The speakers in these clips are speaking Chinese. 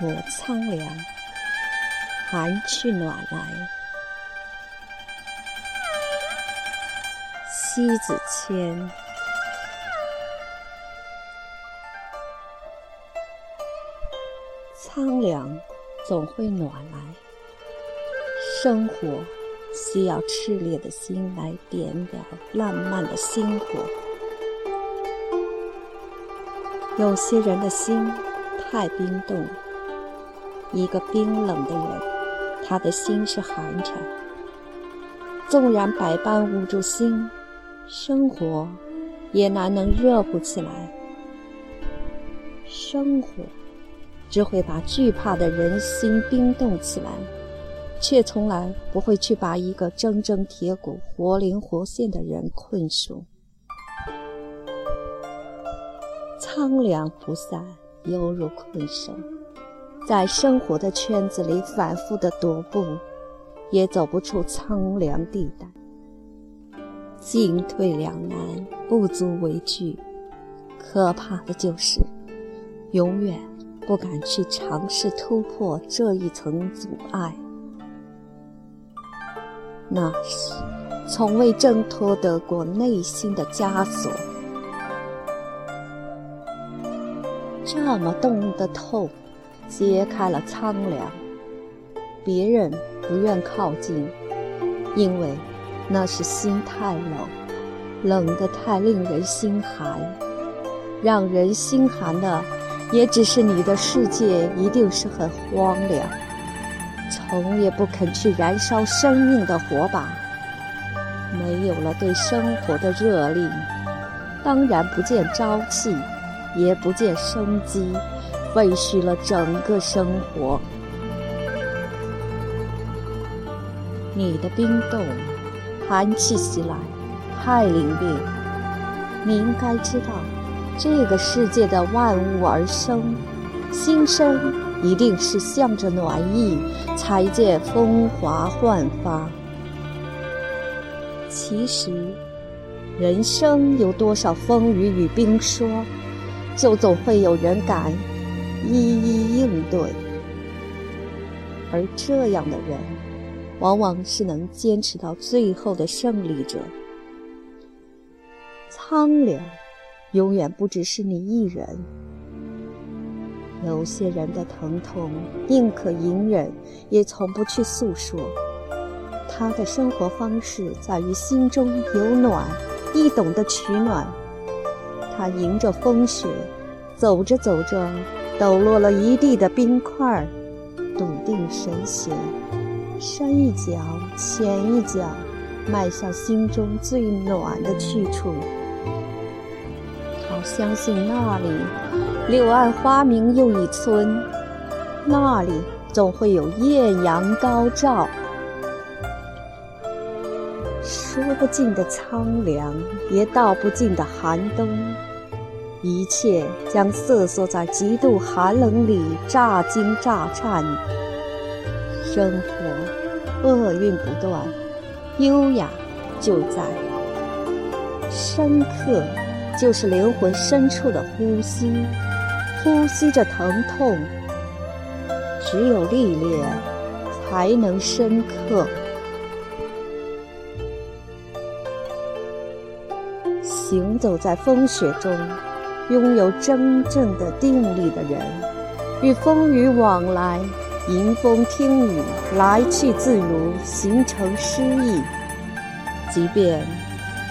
我苍凉，寒去暖来。西子千，苍凉总会暖来。生活需要炽烈的心来点了浪漫的星火。有些人的心太冰冻，一个冰冷的人，他的心是寒蝉。纵然百般捂住心，生活也难能热乎起来。生活只会把惧怕的人心冰冻起来，却从来不会去把一个铮铮铁骨、活灵活现的人困住。苍凉不散，犹如困兽，在生活的圈子里反复的踱步，也走不出苍凉地带。进退两难，不足为惧。可怕的就是，永远不敢去尝试突破这一层阻碍。那是，从未挣脱得过内心的枷锁。这么冻的透，揭开了苍凉。别人不愿靠近，因为那是心太冷，冷得太令人心寒。让人心寒的，也只是你的世界一定是很荒凉，从也不肯去燃烧生命的火把。没有了对生活的热力，当然不见朝气。也不见生机，废墟了整个生活。你的冰冻，寒气袭来，太凛冽。你应该知道，这个世界的万物而生，新生一定是向着暖意，才见风华焕发。其实，人生有多少风雨与冰霜？就总会有人敢一一应对，而这样的人，往往是能坚持到最后的胜利者。苍凉，永远不只是你一人。有些人的疼痛，宁可隐忍，也从不去诉说。他的生活方式在于心中有暖，亦懂得取暖。他迎着风雪，走着走着，抖落了一地的冰块，笃定神闲，深一脚浅一脚，迈向心中最暖的去处。好相信那里柳暗花明又一村，那里总会有艳阳高照。说不尽的苍凉，也道不尽的寒冬，一切将瑟缩在极度寒冷里，乍惊乍颤。生活厄运不断，优雅就在，深刻就是灵魂深处的呼吸，呼吸着疼痛。只有历练，才能深刻。行走在风雪中，拥有真正的定力的人，与风雨往来，迎风听雨，来去自如，形成诗意。即便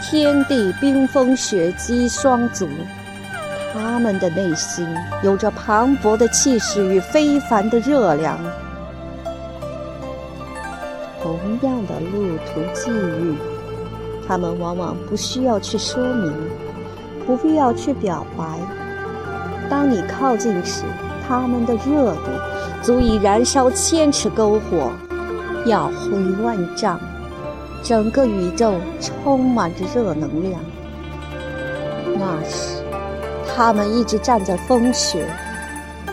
天地冰封雪积霜足，他们的内心有着磅礴的气势与非凡的热量。同样的路途际遇。他们往往不需要去说明，不必要去表白。当你靠近时，他们的热度足以燃烧千尺篝火，耀辉万丈。整个宇宙充满着热能量。那时，他们一直站在风雪，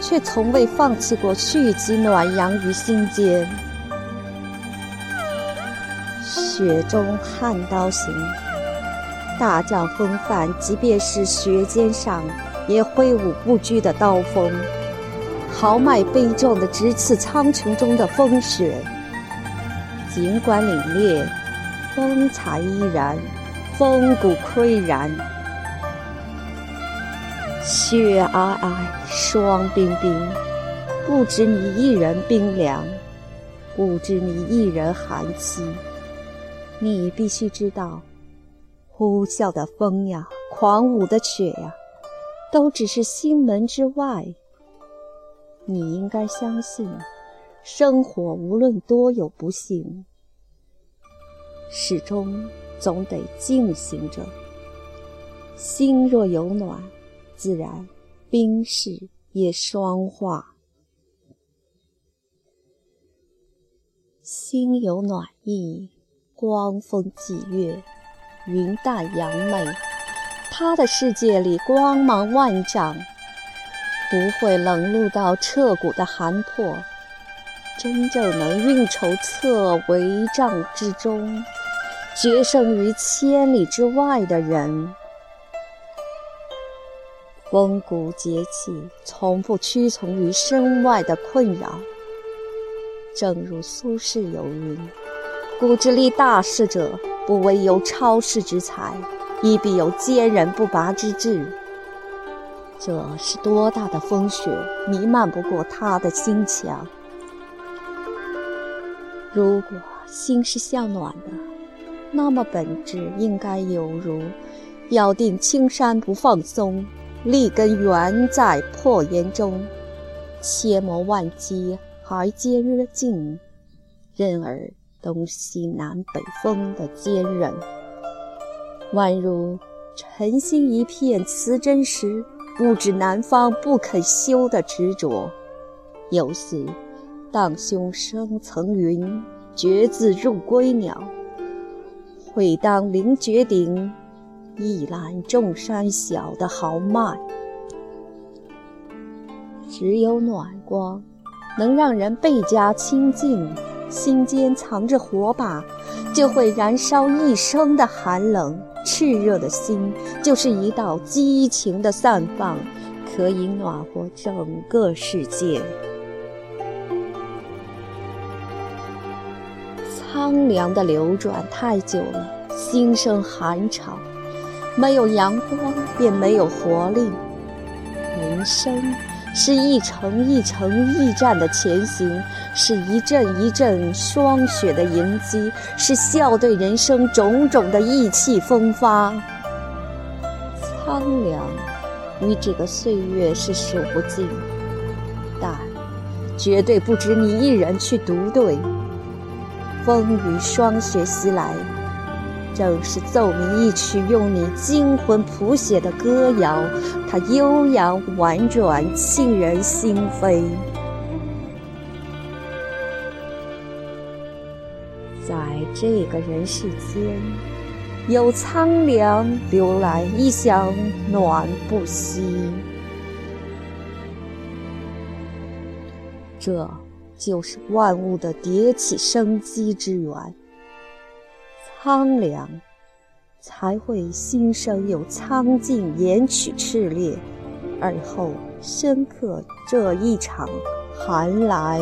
却从未放弃过蓄积暖阳于心间。雪中悍刀行，大将风范，即便是雪尖上，也挥舞不拘的刀锋。豪迈悲壮的直刺苍穹中的风雪。尽管凛冽，风采依然，风骨岿然。雪皑皑，霜冰冰，不止你一人冰凉，不止你一人寒凄。你必须知道，呼啸的风呀，狂舞的雪呀，都只是心门之外。你应该相信，生活无论多有不幸。始终总得进行着。心若有暖，自然冰释也霜化。心有暖意，光风霁月，云淡阳美。他的世界里光芒万丈，不会冷露到彻骨的寒魄。真正能运筹策帷帐之中。决胜于千里之外的人，风骨节气从不屈从于身外的困扰。正如苏轼有云：“骨之立大事者，不惟有超世之才，亦必有坚韧不拔之志。”这是多大的风雪，弥漫不过他的心墙。如果心是向暖的。那么本质应该有如：咬定青山不放松，立根原在破岩中，千磨万击还坚劲，任尔东西南北风的坚韧。宛如晨星一片瓷真时，不知南方不肯休的执着。有似荡胸生层云，决眦入归鸟。会当凌绝顶，一览众山小的豪迈。只有暖光，能让人倍加亲近。心间藏着火把，就会燃烧一生的寒冷。炽热的心，就是一道激情的散放，可以暖和整个世界。苍凉的流转太久了，心生寒潮。没有阳光，便没有活力。人生是一程一程驿站的前行，是一阵一阵霜雪的迎击，是笑对人生种种的意气风发。苍凉与这个岁月是数不尽，但绝对不止你一人去独对。风雨霜雪袭来，正是奏鸣一曲用你惊魂谱写的歌谣。它悠扬婉转，沁人心扉。在这个人世间，有苍凉流来，一想暖不息。这。就是万物的迭起生机之源。苍凉，才会心生有苍劲言曲炽烈，而后深刻这一场寒来。